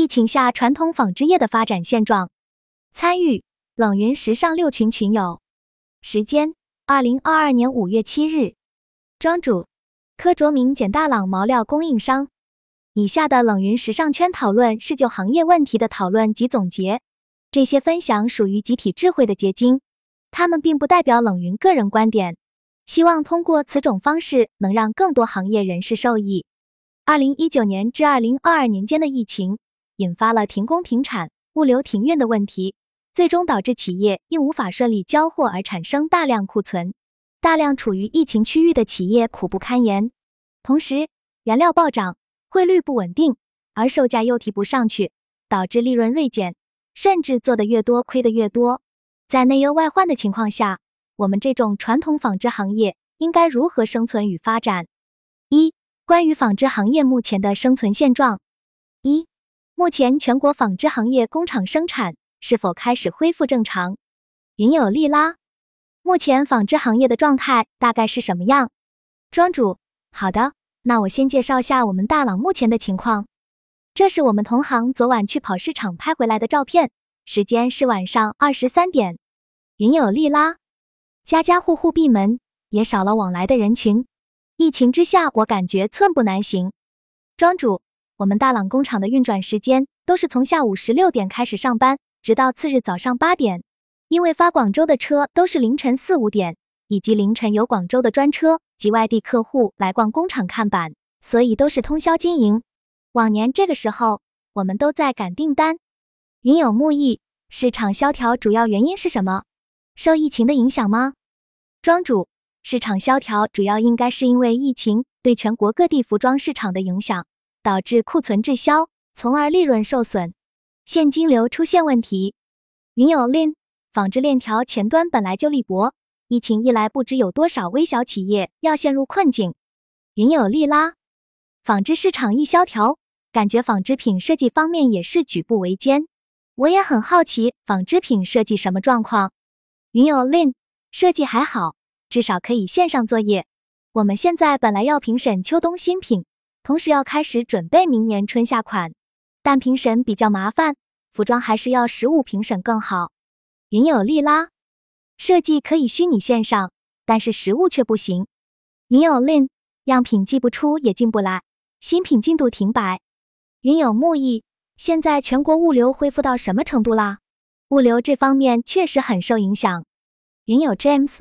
疫情下传统纺织业的发展现状。参与冷云时尚六群群友。时间：二零二二年五月七日。庄主：柯卓明，简大朗毛料供应商。以下的冷云时尚圈讨论是就行业问题的讨论及总结，这些分享属于集体智慧的结晶，他们并不代表冷云个人观点。希望通过此种方式能让更多行业人士受益。二零一九年至二零二二年间的疫情，引发了停工停产、物流停运的问题，最终导致企业因无法顺利交货而产生大量库存，大量处于疫情区域的企业苦不堪言。同时，原料暴涨，汇率不稳定，而售价又提不上去，导致利润锐减，甚至做得越多亏得越多。在内忧外患的情况下，我们这种传统纺织行业应该如何生存与发展？一、关于纺织行业目前的生存现状。一、目前全国纺织行业工厂生产是否开始恢复正常？云有利拉，目前纺织行业的状态大概是什么样？庄主，好的，那我先介绍下我们大朗目前的情况。这是我们同行昨晚去跑市场拍回来的照片，时间是晚上二十三点。云有利拉。家家户户闭门，也少了往来的人群。疫情之下，我感觉寸步难行。庄主，我们大朗工厂的运转时间都是从下午十六点开始上班，直到次日早上八点。因为发广州的车都是凌晨四五点，以及凌晨有广州的专车及外地客户来逛工厂看板，所以都是通宵经营。往年这个时候，我们都在赶订单。云有木易，市场萧条主要原因是什么？受疫情的影响吗？庄主，市场萧条主要应该是因为疫情对全国各地服装市场的影响，导致库存滞销，从而利润受损，现金流出现问题。云有 lin，纺织链条前端本来就力薄，疫情一来，不知有多少微小企业要陷入困境。云有利拉，纺织市场一萧条，感觉纺织品设计方面也是举步维艰。我也很好奇纺织品设计什么状况。云有 lin 设计还好，至少可以线上作业。我们现在本来要评审秋冬新品，同时要开始准备明年春夏款，但评审比较麻烦，服装还是要实物评审更好。云有利拉设计可以虚拟线上，但是实物却不行。云有 lin 样品寄不出也进不来，新品进度停摆。云有木易现在全国物流恢复到什么程度啦？物流这方面确实很受影响。云有 James，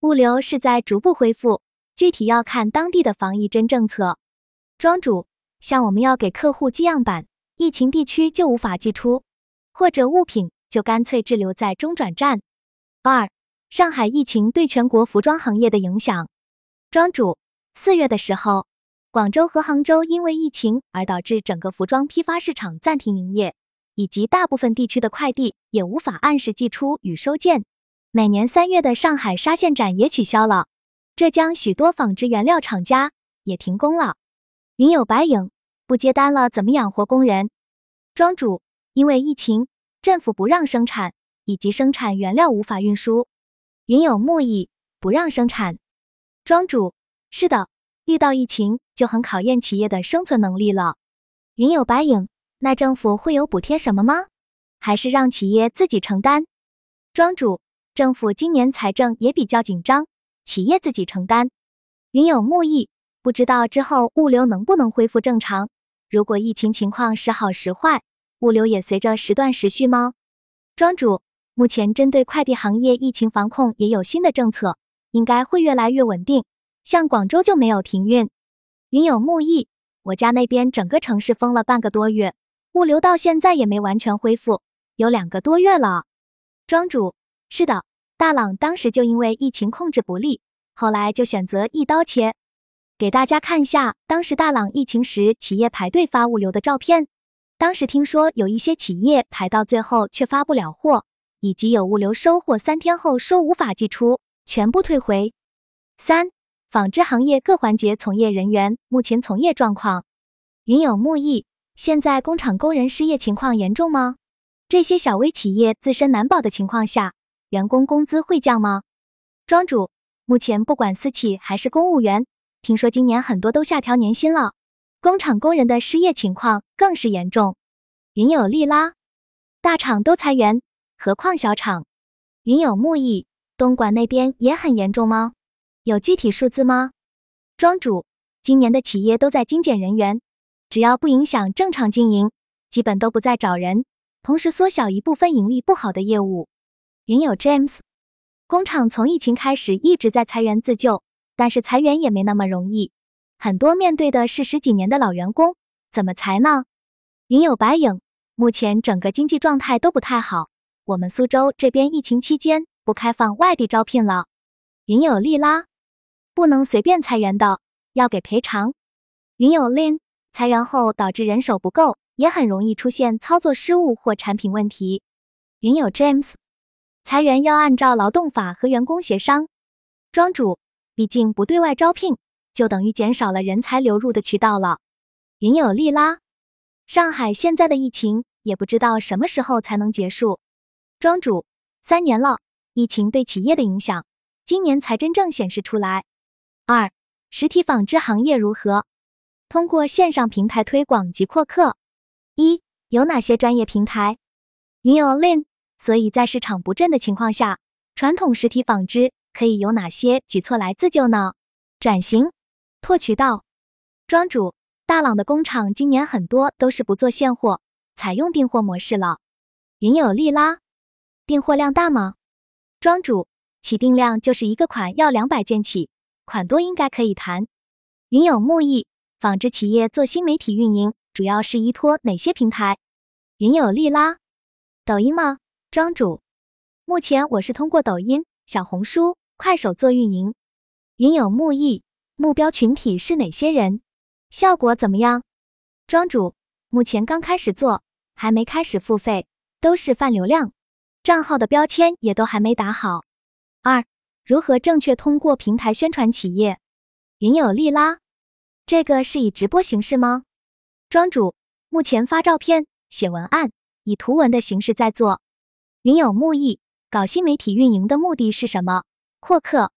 物流是在逐步恢复，具体要看当地的防疫针政策。庄主，像我们要给客户寄样板，疫情地区就无法寄出，或者物品就干脆滞留在中转站。二，上海疫情对全国服装行业的影响。庄主，四月的时候，广州和杭州因为疫情而导致整个服装批发市场暂停营业。以及大部分地区的快递也无法按时寄出与收件。每年三月的上海纱线展也取消了。浙江许多纺织原料厂家也停工了。云有白影不接单了，怎么养活工人？庄主，因为疫情，政府不让生产，以及生产原料无法运输。云有木易不让生产。庄主，是的，遇到疫情就很考验企业的生存能力了。云有白影。那政府会有补贴什么吗？还是让企业自己承担？庄主，政府今年财政也比较紧张，企业自己承担。云有木易，不知道之后物流能不能恢复正常？如果疫情情况时好时坏，物流也随着时断时续吗？庄主，目前针对快递行业疫情防控也有新的政策，应该会越来越稳定。像广州就没有停运。云有木易，我家那边整个城市封了半个多月。物流到现在也没完全恢复，有两个多月了。庄主，是的，大朗当时就因为疫情控制不力，后来就选择一刀切。给大家看一下当时大朗疫情时企业排队发物流的照片。当时听说有一些企业排到最后却发不了货，以及有物流收货三天后说无法寄出，全部退回。三、纺织行业各环节从业人员目前从业状况。云有木易。现在工厂工人失业情况严重吗？这些小微企业自身难保的情况下，员工工资会降吗？庄主，目前不管私企还是公务员，听说今年很多都下调年薪了，工厂工人的失业情况更是严重。云有利拉，大厂都裁员，何况小厂？云有木易，东莞那边也很严重吗？有具体数字吗？庄主，今年的企业都在精简人员，只要不影响正常经营，基本都不再找人，同时缩小一部分盈利不好的业务。云有 James，工厂从疫情开始一直在裁员自救，但是裁员也没那么容易，很多面对的是十几年的老员工，怎么裁呢？云有白影，目前整个经济状态都不太好，我们苏州这边疫情期间不开放外地招聘了。云有利拉。不能随便裁员的，要给赔偿。云有 Lin 裁员后导致人手不够，也很容易出现操作失误或产品问题。云有 James 裁员要按照劳动法和员工协商。庄主，毕竟不对外招聘，就等于减少了人才流入的渠道了。云有利拉，上海现在的疫情也不知道什么时候才能结束。庄主，三年了，疫情对企业的影响，今年才真正显示出来。二、实体纺织行业如何？通过线上平台推广及扩客。一、有哪些专业平台？云有 Lin。所以在市场不振的情况下，传统实体纺织可以有哪些举措来自救呢？转型、拓渠道。庄主，大朗的工厂今年很多都是不做现货，采用订货模式了。云有利拉，订货量大吗？庄主，起订量就是一个款要两百件起。款多应该可以谈。云有木易，纺织企业做新媒体运营，主要是依托哪些平台？云有利拉，抖音吗？庄主，目前我是通过抖音、小红书、快手做运营。云有木易，目标群体是哪些人？效果怎么样？庄主，目前刚开始做，还没开始付费，都是泛流量，账号的标签也都还没打好。二。如何正确通过平台宣传企业？云有利拉，这个是以直播形式吗？庄主，目前发照片、写文案，以图文的形式在做。云有木易，搞新媒体运营的目的是什么？扩客。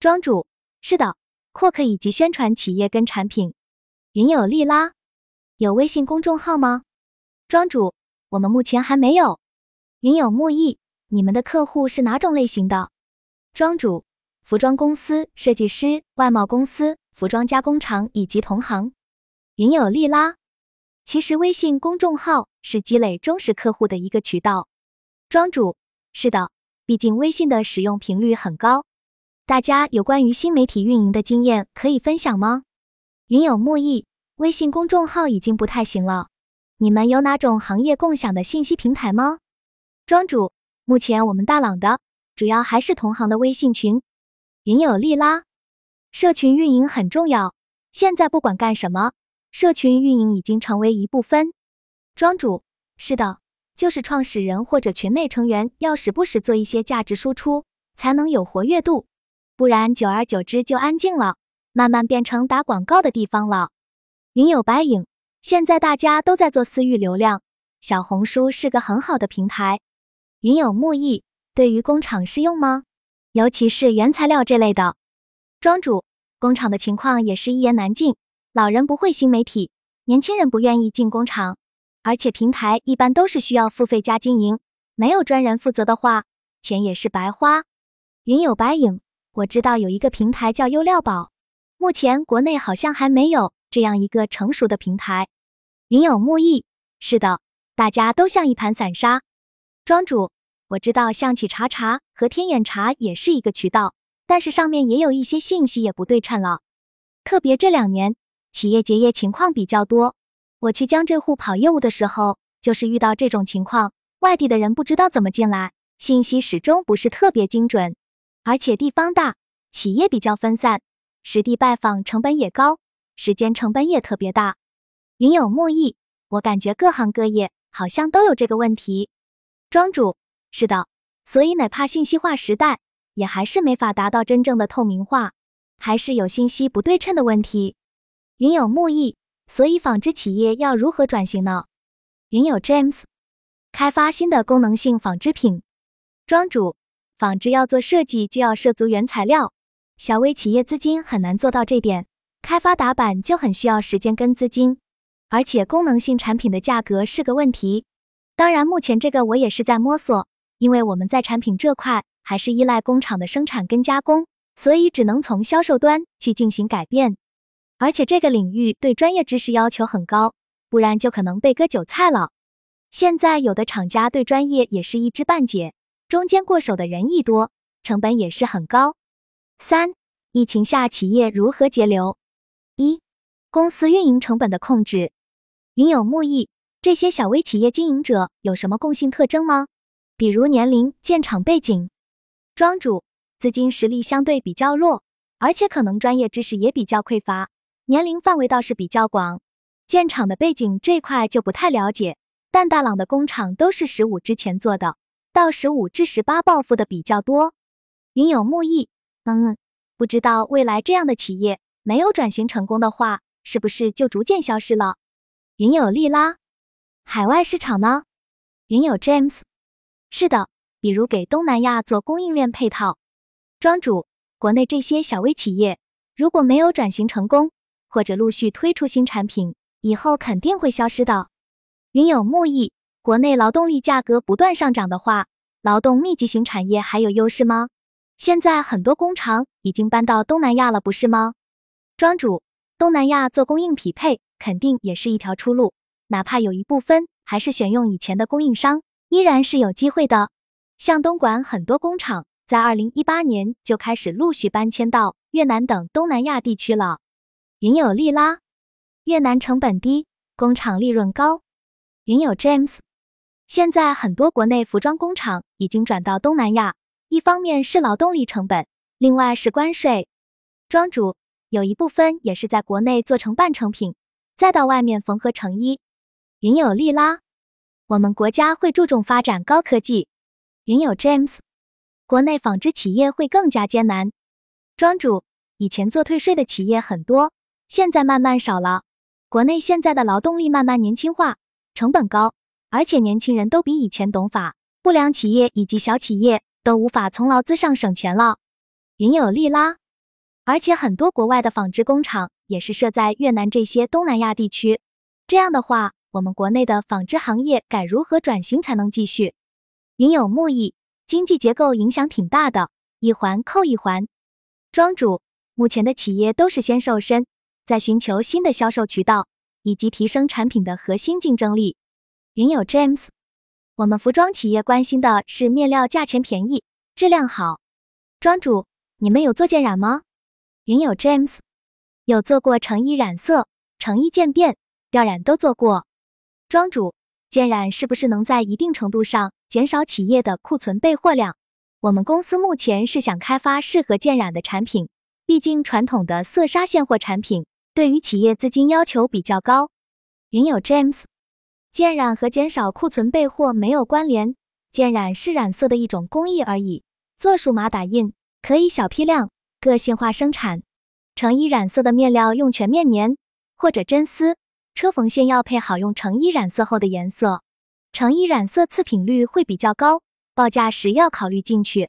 庄主，是的，扩客以及宣传企业跟产品。云有利拉，有微信公众号吗？庄主，我们目前还没有。云有木易，你们的客户是哪种类型的？庄主，服装公司、设计师、外贸公司、服装加工厂以及同行。云有利拉，其实微信公众号是积累忠实客户的一个渠道。庄主，是的，毕竟微信的使用频率很高。大家有关于新媒体运营的经验可以分享吗？云友木易，微信公众号已经不太行了。你们有哪种行业共享的信息平台吗？庄主，目前我们大朗的。主要还是同行的微信群，云友利拉，社群运营很重要。现在不管干什么，社群运营已经成为一部分。庄主，是的，就是创始人或者群内成员要时不时做一些价值输出，才能有活跃度，不然久而久之就安静了，慢慢变成打广告的地方了。云有白影，现在大家都在做私域流量，小红书是个很好的平台。云有木易。对于工厂适用吗？尤其是原材料这类的。庄主，工厂的情况也是一言难尽。老人不会新媒体，年轻人不愿意进工厂，而且平台一般都是需要付费加经营，没有专人负责的话，钱也是白花。云有白影，我知道有一个平台叫优料宝，目前国内好像还没有这样一个成熟的平台。云有木易，是的，大家都像一盘散沙。庄主。我知道象企茶茶和天眼茶也是一个渠道，但是上面也有一些信息也不对称了。特别这两年企业结业情况比较多，我去江浙沪跑业务的时候，就是遇到这种情况，外地的人不知道怎么进来，信息始终不是特别精准，而且地方大，企业比较分散，实地拜访成本也高，时间成本也特别大。云有木易，我感觉各行各业好像都有这个问题。庄主。是的，所以哪怕信息化时代，也还是没法达到真正的透明化，还是有信息不对称的问题。云有木易，所以纺织企业要如何转型呢？云友 James，开发新的功能性纺织品。庄主，纺织要做设计就要涉足原材料，小微企业资金很难做到这点，开发打板就很需要时间跟资金。而且功能性产品的价格是个问题。当然，目前这个我也是在摸索，因为我们在产品这块还是依赖工厂的生产跟加工，所以只能从销售端去进行改变。而且这个领域对专业知识要求很高，不然就可能被割韭菜了。现在有的厂家对专业也是一知半解，中间过手的人一多，成本也是很高。三、疫情下企业如何节流？一、公司运营成本的控制。云有木易，这些小微企业经营者有什么共性特征吗？比如年龄、建厂背景。庄主资金实力相对比较弱，而且可能专业知识也比较匮乏。年龄范围倒是比较广，建厂的背景这块就不太了解。但大朗的工厂都是十五之前做的，到十五至十八暴富的比较多。云有木易，嗯，不知道未来这样的企业没有转型成功的话，是不是就逐渐消失了？云有利拉，海外市场呢？云有 James，是的，比如给东南亚做供应链配套。庄主，国内这些小微企业如果没有转型成功，或者陆续推出新产品，以后肯定会消失的。云有木意，国内劳动力价格不断上涨的话，劳动密集型产业还有优势吗？现在很多工厂已经搬到东南亚了，不是吗？庄主，东南亚做供应匹配肯定也是一条出路，哪怕有一部分还是选用以前的供应商，依然是有机会的。像东莞很多工厂在二零一八年就开始陆续搬迁到越南等东南亚地区了。云有利拉，越南成本低，工厂利润高。云有 James，现在很多国内服装工厂已经转到东南亚，一方面是劳动力成本，另外是关税。庄主有一部分也是在国内做成半成品，再到外面缝合成衣。云有利拉，我们国家会注重发展高科技。云有 James，国内纺织企业会更加艰难。庄主以前做退税的企业很多，现在慢慢少了。国内现在的劳动力慢慢年轻化。成本高，而且年轻人都比以前懂法，不良企业以及小企业都无法从劳资上省钱了。云有利啦，而且很多国外的纺织工厂也是设在越南这些东南亚地区。这样的话，我们国内的纺织行业该如何转型才能继续？云有木易，经济结构影响挺大的，一环扣一环。庄主，目前的企业都是先瘦身，在寻求新的销售渠道。以及提升产品的核心竞争力。云友 James，我们服装企业关心的是面料价钱便宜，质量好。庄主，你们有做渐染吗？云友 James，有做过成衣染色、成衣渐变、吊染都做过。庄主，渐染是不是能在一定程度上减少企业的库存备货量？我们公司目前是想开发适合渐染的产品，毕竟传统的色纱现货产品。对于企业资金要求比较高，云友 James，渐染和减少库存备货没有关联，渐染是染色的一种工艺而已。做数码打印可以小批量、个性化生产。成衣染色的面料用全面棉或者真丝，车缝线要配好用成衣染色后的颜色。成衣染色次品率会比较高，报价时要考虑进去。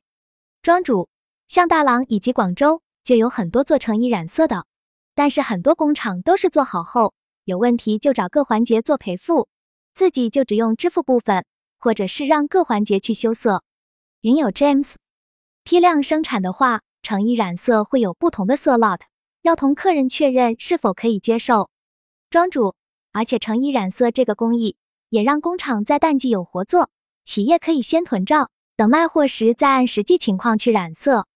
庄主，像大郎以及广州就有很多做成衣染色的。但是很多工厂都是做好后有问题就找各环节做赔付，自己就只用支付部分，或者是让各环节去修色。云有 James，批量生产的话，成衣染色会有不同的色 lot，要同客人确认是否可以接受。庄主，而且成衣染色这个工艺也让工厂在淡季有活做，企业可以先囤着，等卖货时再按实际情况去染色。